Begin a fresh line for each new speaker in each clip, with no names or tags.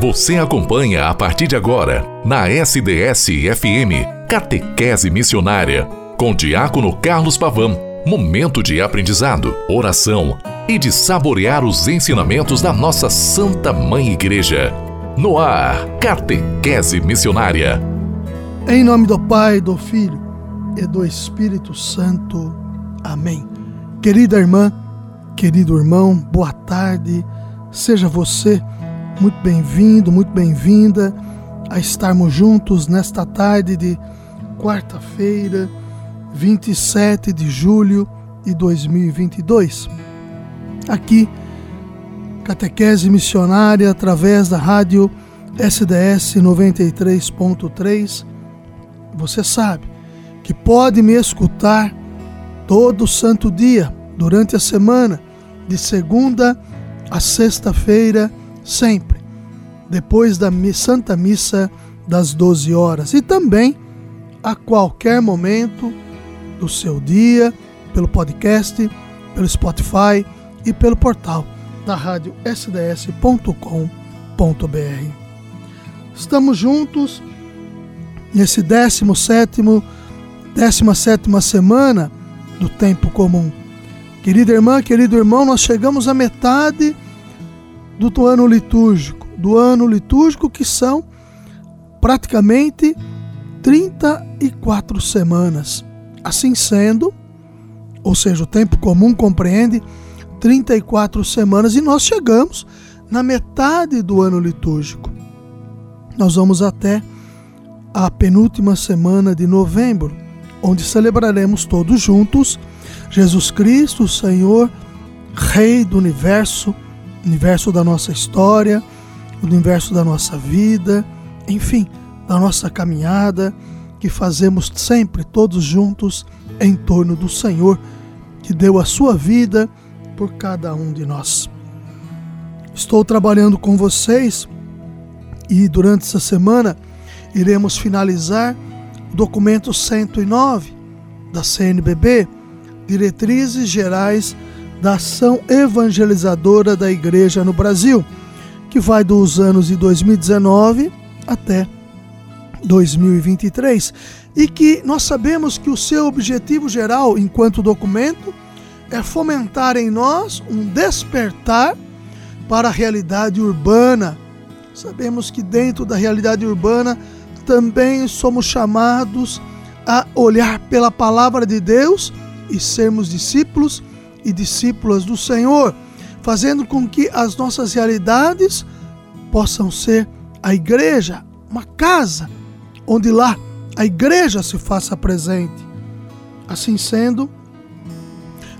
Você acompanha a partir de agora, na SDS-FM, Catequese Missionária, com Diácono Carlos Pavão. Momento de aprendizado, oração e de saborear os ensinamentos da nossa Santa Mãe Igreja. No ar, Catequese Missionária.
Em nome do Pai, do Filho e do Espírito Santo. Amém. Querida irmã, querido irmão, boa tarde. Seja você muito bem-vindo, muito bem-vinda a estarmos juntos nesta tarde de quarta-feira, 27 de julho de 2022. Aqui, catequese missionária através da rádio SDS 93.3. Você sabe que pode me escutar todo santo dia durante a semana, de segunda a sexta-feira sempre, depois da Santa Missa das 12 horas e também a qualquer momento do seu dia, pelo podcast, pelo Spotify e pelo portal da rádio sds.com.br. Estamos juntos nesse 17 17 semana do tempo comum. Querida irmã, querido irmão, nós chegamos à metade do ano litúrgico, do ano litúrgico que são praticamente 34 semanas. Assim sendo, ou seja, o tempo comum compreende 34 semanas e nós chegamos na metade do ano litúrgico. Nós vamos até a penúltima semana de novembro, onde celebraremos todos juntos Jesus Cristo, Senhor, Rei do universo universo da nossa história, universo da nossa vida, enfim, da nossa caminhada que fazemos sempre todos juntos em torno do Senhor que deu a sua vida por cada um de nós. Estou trabalhando com vocês e durante essa semana iremos finalizar o documento 109 da CNBB, Diretrizes Gerais da ação evangelizadora da igreja no Brasil, que vai dos anos de 2019 até 2023, e que nós sabemos que o seu objetivo geral, enquanto documento, é fomentar em nós um despertar para a realidade urbana. Sabemos que dentro da realidade urbana também somos chamados a olhar pela palavra de Deus e sermos discípulos e discípulas do Senhor, fazendo com que as nossas realidades possam ser a igreja, uma casa, onde lá a igreja se faça presente. Assim sendo,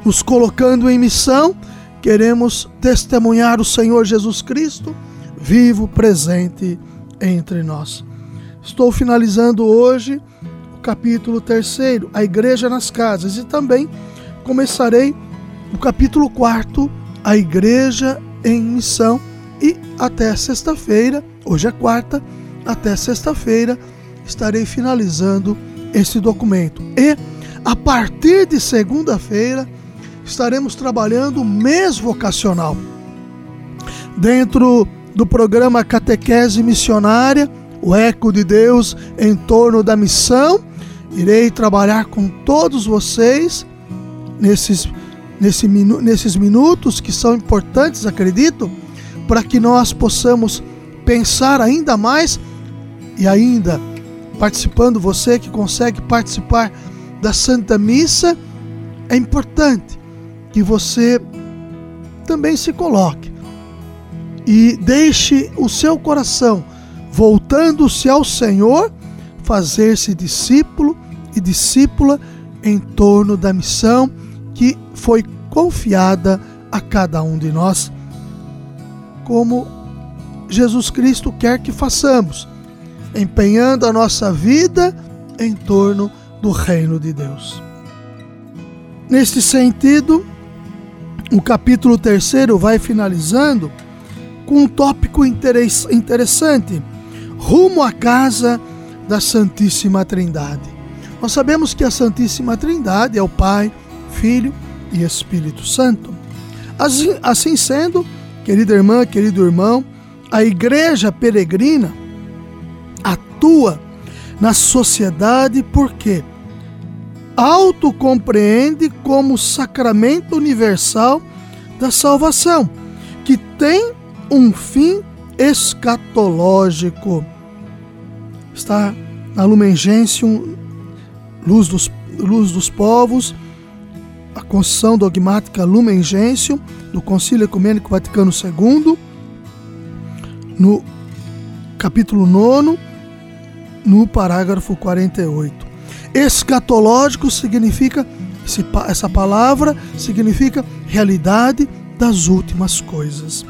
nos colocando em missão, queremos testemunhar o Senhor Jesus Cristo vivo, presente entre nós. Estou finalizando hoje o capítulo terceiro, a igreja nas casas, e também começarei no capítulo 4, a igreja em missão. E até sexta-feira, hoje é quarta, até sexta-feira estarei finalizando esse documento. E a partir de segunda-feira estaremos trabalhando o mês vocacional. Dentro do programa Catequese Missionária, o Eco de Deus em torno da missão, irei trabalhar com todos vocês nesses nesse nesses minutos que são importantes, acredito, para que nós possamos pensar ainda mais e ainda participando, você que consegue participar da Santa Missa, é importante que você também se coloque e deixe o seu coração, voltando-se ao Senhor, fazer-se discípulo e discípula em torno da missão que foi confiada a cada um de nós, como Jesus Cristo quer que façamos, empenhando a nossa vida em torno do reino de Deus. Neste sentido, o capítulo terceiro vai finalizando com um tópico interessante: rumo à casa da Santíssima Trindade. Nós sabemos que a Santíssima Trindade é o Pai, Filho Espírito Santo. Assim, assim sendo, querida irmã, querido irmão, a igreja peregrina atua na sociedade porque autocompreende como sacramento universal da salvação, que tem um fim escatológico. Está na Lumen Gentium, Luz dos, Luz dos Povos, a Constituição Dogmática Lumen Gentium, do Concílio Ecumênico Vaticano II, no capítulo 9, no parágrafo 48. Escatológico significa, essa palavra significa realidade das últimas coisas.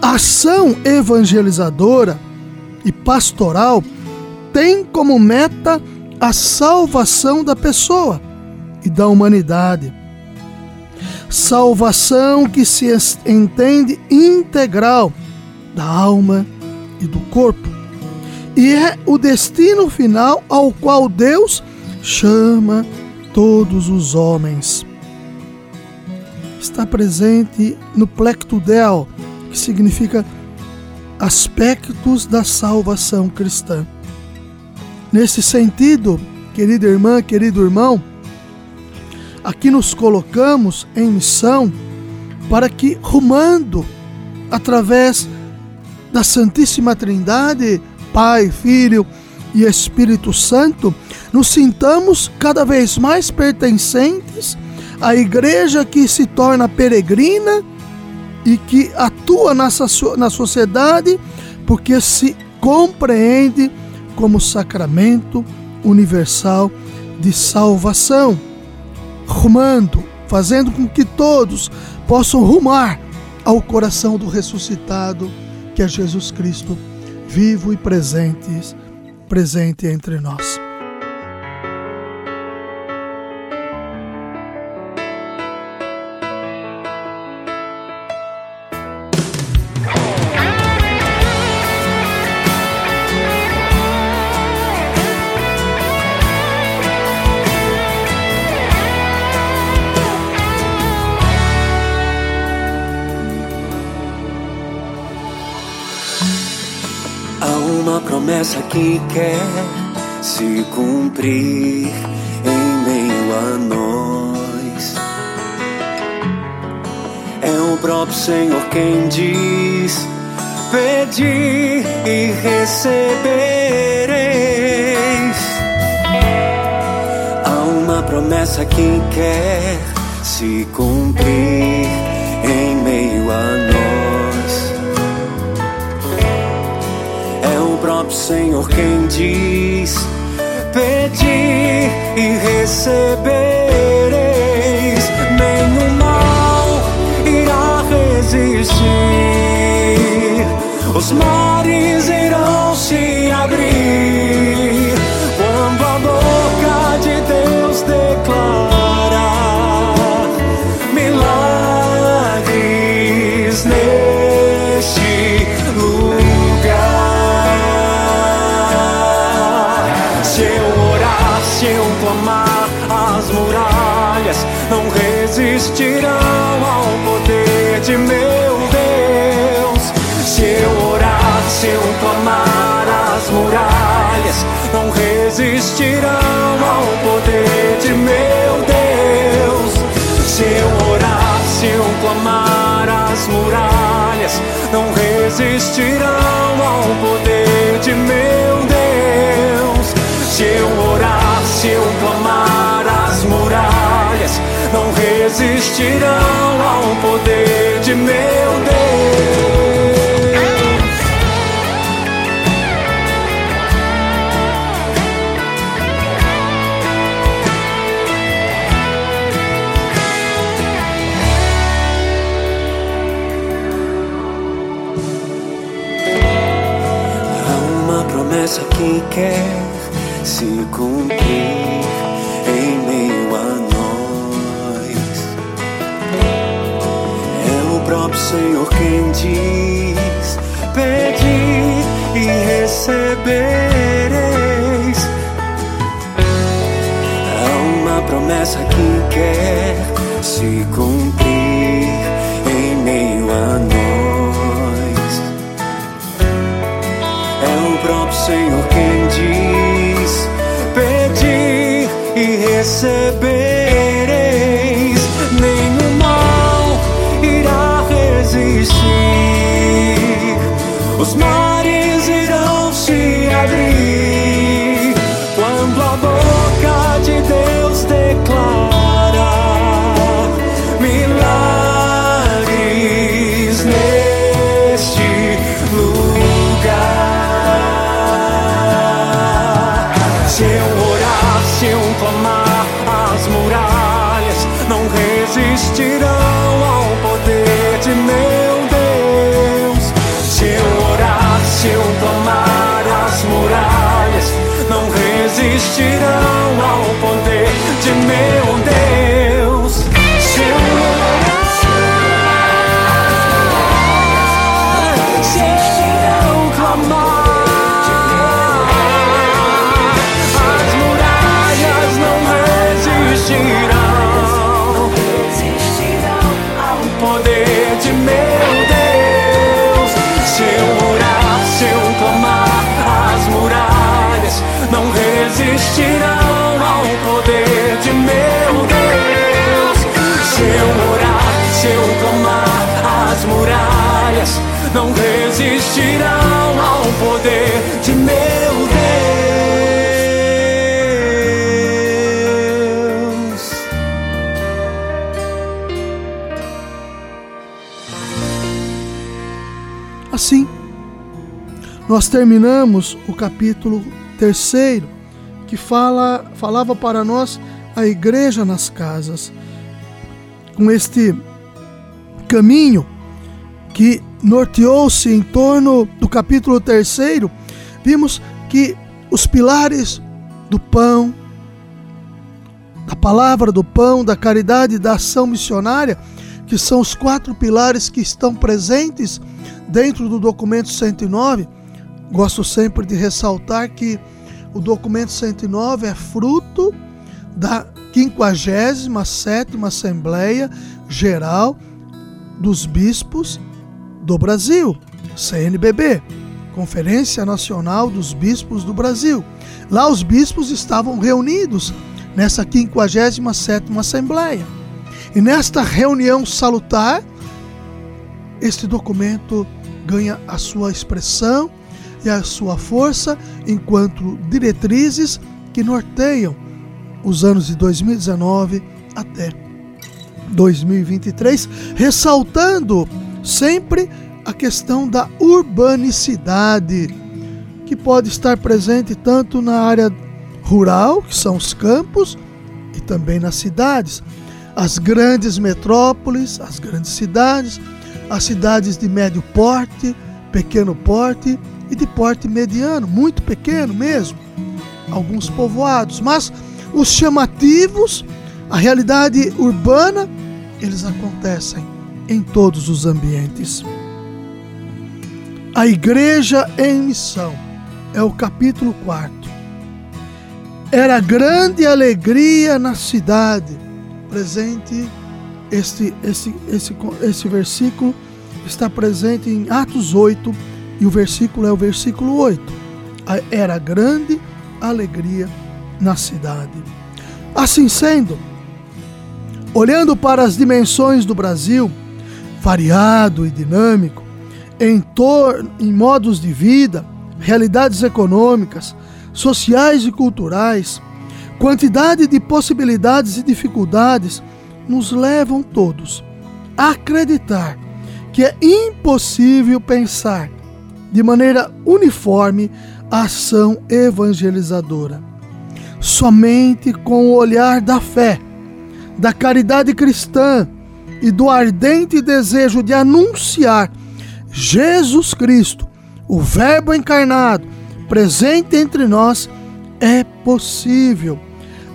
A ação evangelizadora e pastoral tem como meta a salvação da pessoa e da humanidade. Salvação que se entende integral da alma e do corpo. E é o destino final ao qual Deus chama todos os homens. Está presente no plecto del, que significa aspectos da salvação cristã. Nesse sentido, querida irmã, querido irmão, aqui nos colocamos em missão para que, rumando através da Santíssima Trindade, Pai, Filho e Espírito Santo, nos sintamos cada vez mais pertencentes à igreja que se torna peregrina e que atua nessa, na sociedade porque se compreende como sacramento universal de salvação, rumando, fazendo com que todos possam rumar ao coração do ressuscitado, que é Jesus Cristo, vivo e presente, presente entre nós.
Que quer se cumprir em meio a nós. É o próprio Senhor quem diz: Pedir e recebereis. Há uma promessa que quer se cumprir em meio a nós. Próprio Senhor quem diz: Pedi e recebereis, nenhum mal irá resistir, os mares irão se abrir resistirão ao poder de meu Deus. Se eu orar, se eu clamar, as muralhas não resistirão ao poder de meu Deus. Se eu orar, se eu clamar, as muralhas não resistirão ao poder de meu Deus. Se eu orar, se eu clamar, resistirão ao poder de meu Deus. Há uma promessa que quer se cumprir recebereis. Nenhum mal irá resistir. Os mares irão se abrir quando a boca não resistirão ao poder de meu Deus.
Assim, nós terminamos o capítulo terceiro, que fala, falava para nós a igreja nas casas. Com este caminho que norteou-se em torno do capítulo terceiro, vimos que os pilares do pão, da palavra do pão, da caridade da ação missionária, que são os quatro pilares que estão presentes dentro do documento 109. Gosto sempre de ressaltar que o documento 109 é fruto da 57ª Assembleia Geral dos Bispos do Brasil, CNBB, Conferência Nacional dos Bispos do Brasil. Lá os bispos estavam reunidos nessa 57ª Assembleia. E nesta reunião salutar, este documento ganha a sua expressão e a sua força enquanto diretrizes que norteiam os anos de 2019 até 2023, ressaltando sempre a questão da urbanicidade, que pode estar presente tanto na área rural, que são os campos, e também nas cidades. As grandes metrópoles, as grandes cidades, as cidades de médio porte, pequeno porte e de porte mediano, muito pequeno mesmo, alguns povoados, mas os chamativos, a realidade urbana, eles acontecem em todos os ambientes. A igreja em missão é o capítulo 4. Era grande alegria na cidade. Presente este, esse, esse, esse versículo está presente em Atos 8 e o versículo é o versículo 8. Era grande alegria na cidade. Assim sendo, olhando para as dimensões do Brasil, variado e dinâmico, em, em modos de vida, realidades econômicas, sociais e culturais, quantidade de possibilidades e dificuldades nos levam todos a acreditar que é impossível pensar de maneira uniforme a ação evangelizadora. Somente com o olhar da fé, da caridade cristã e do ardente desejo de anunciar Jesus Cristo, o Verbo encarnado, presente entre nós, é possível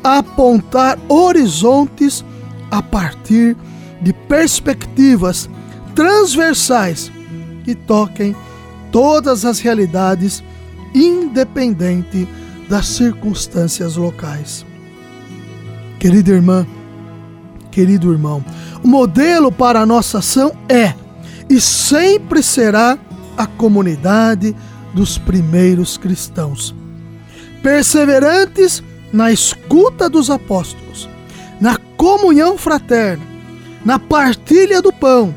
apontar horizontes a partir de perspectivas transversais que toquem todas as realidades, independente das circunstâncias locais. Querida irmã, querido irmão, o modelo para a nossa ação é e sempre será a comunidade dos primeiros cristãos. Perseverantes na escuta dos apóstolos, na comunhão fraterna, na partilha do pão,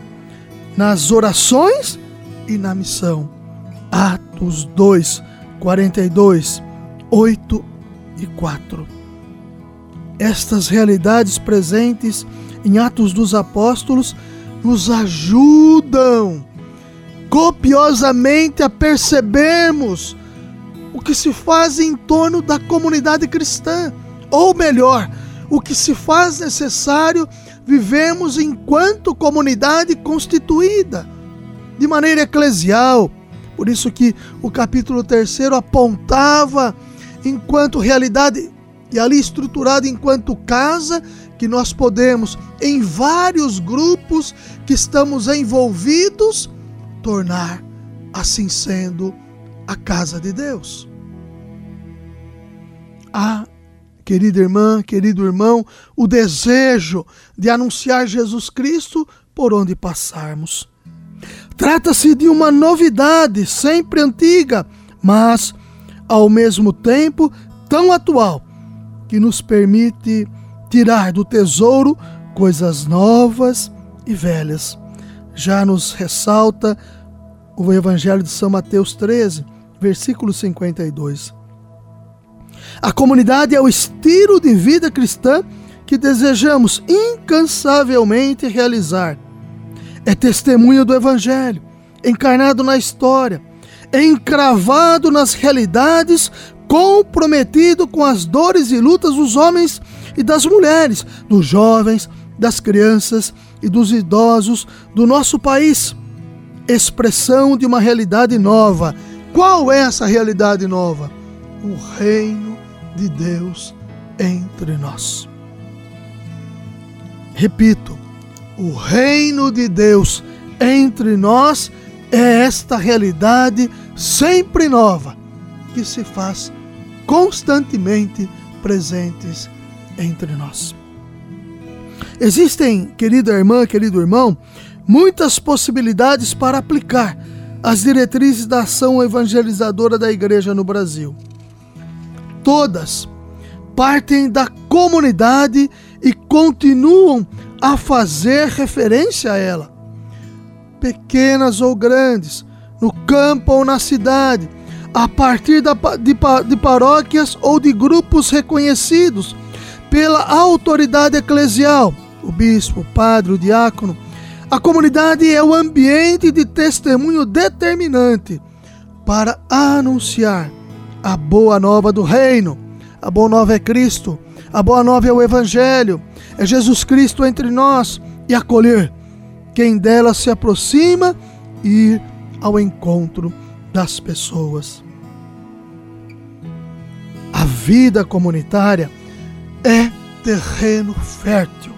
nas orações e na missão. Atos 2, 42, 8 e 4. Estas realidades presentes em Atos dos Apóstolos nos ajudam copiosamente a percebermos o que se faz em torno da comunidade cristã, ou melhor, o que se faz necessário vivemos enquanto comunidade constituída, de maneira eclesial. Por isso que o capítulo 3 apontava enquanto realidade e ali estruturado enquanto casa que nós podemos em vários grupos que estamos envolvidos tornar assim sendo a casa de Deus. Ah, querida irmã, querido irmão, o desejo de anunciar Jesus Cristo por onde passarmos. Trata-se de uma novidade sempre antiga, mas ao mesmo tempo tão atual, que nos permite tirar do tesouro coisas novas e velhas. Já nos ressalta o Evangelho de São Mateus 13, versículo 52. A comunidade é o estilo de vida cristã que desejamos incansavelmente realizar. É testemunho do Evangelho, encarnado na história, encravado nas realidades, comprometido com as dores e lutas dos homens e das mulheres, dos jovens, das crianças e dos idosos do nosso país. Expressão de uma realidade nova. Qual é essa realidade nova? O reino de Deus entre nós. Repito, o reino de Deus entre nós é esta realidade sempre nova que se faz constantemente presentes entre nós. Existem, querida irmã, querido irmão, muitas possibilidades para aplicar as diretrizes da ação evangelizadora da igreja no Brasil. Todas partem da comunidade e continuam a fazer referência a ela. Pequenas ou grandes, no campo ou na cidade, a partir da, de, de paróquias ou de grupos reconhecidos pela autoridade eclesial, o bispo, o padre, o diácono. A comunidade é o ambiente de testemunho determinante para anunciar a boa nova do reino. A boa nova é Cristo, a boa nova é o Evangelho, é Jesus Cristo entre nós e acolher quem dela se aproxima e ir ao encontro das pessoas. Vida comunitária é terreno fértil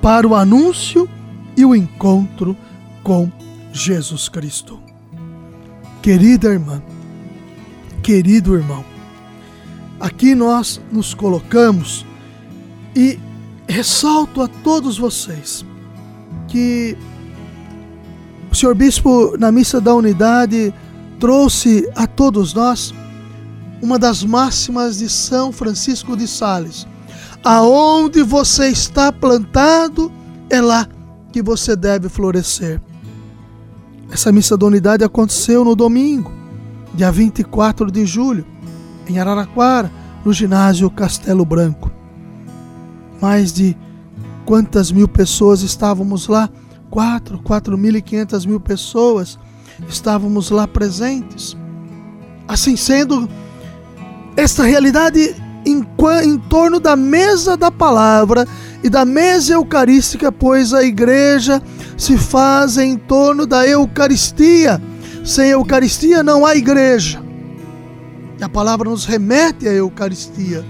para o anúncio e o encontro com Jesus Cristo. Querida irmã, querido irmão, aqui nós nos colocamos e ressalto a todos vocês que o senhor bispo na missa da unidade trouxe a todos nós uma das máximas de São Francisco de Sales. Aonde você está plantado, é lá que você deve florescer. Essa missa da unidade aconteceu no domingo, dia 24 de julho, em Araraquara, no ginásio Castelo Branco. Mais de quantas mil pessoas estávamos lá? Quatro, quatro mil e quinhentas mil pessoas estávamos lá presentes. Assim sendo, esta realidade em, em torno da mesa da palavra e da mesa eucarística, pois a igreja se faz em torno da Eucaristia. Sem Eucaristia não há igreja. E a palavra nos remete à Eucaristia.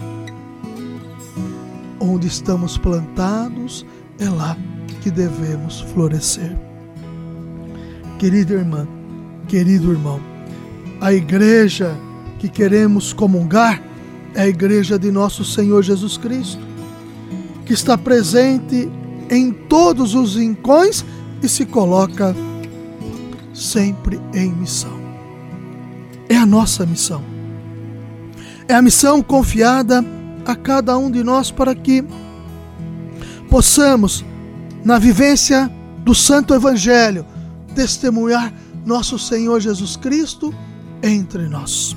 Onde estamos plantados, é lá que devemos florescer. Querida irmã, querido irmão, a igreja que queremos comungar é a igreja de nosso Senhor Jesus Cristo, que está presente em todos os rincões e se coloca sempre em missão. é a nossa missão. É a missão confiada a cada um de nós para que possamos, na vivência do Santo Evangelho, testemunhar nosso Senhor Jesus Cristo entre nós.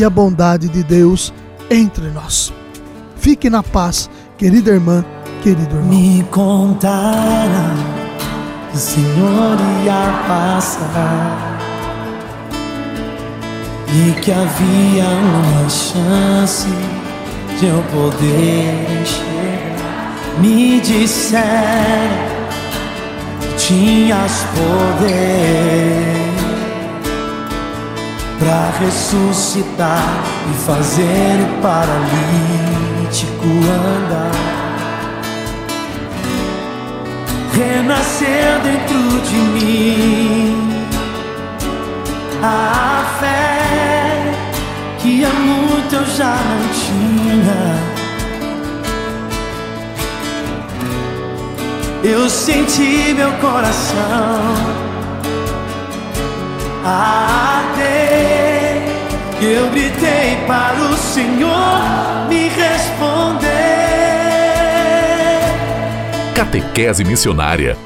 e a bondade de Deus entre nós. Fique na paz, querida irmã, querido irmão.
Me contaram que o Senhor ia passar e que havia uma chance de eu poder chegar. Me disseram que tinhas poder para ressuscitar e fazer o paralítico andar. Renascer dentro de mim a fé que há muito eu já não tinha. Eu senti meu coração arder. Eu gritei para o Senhor me responder.
Catequese Missionária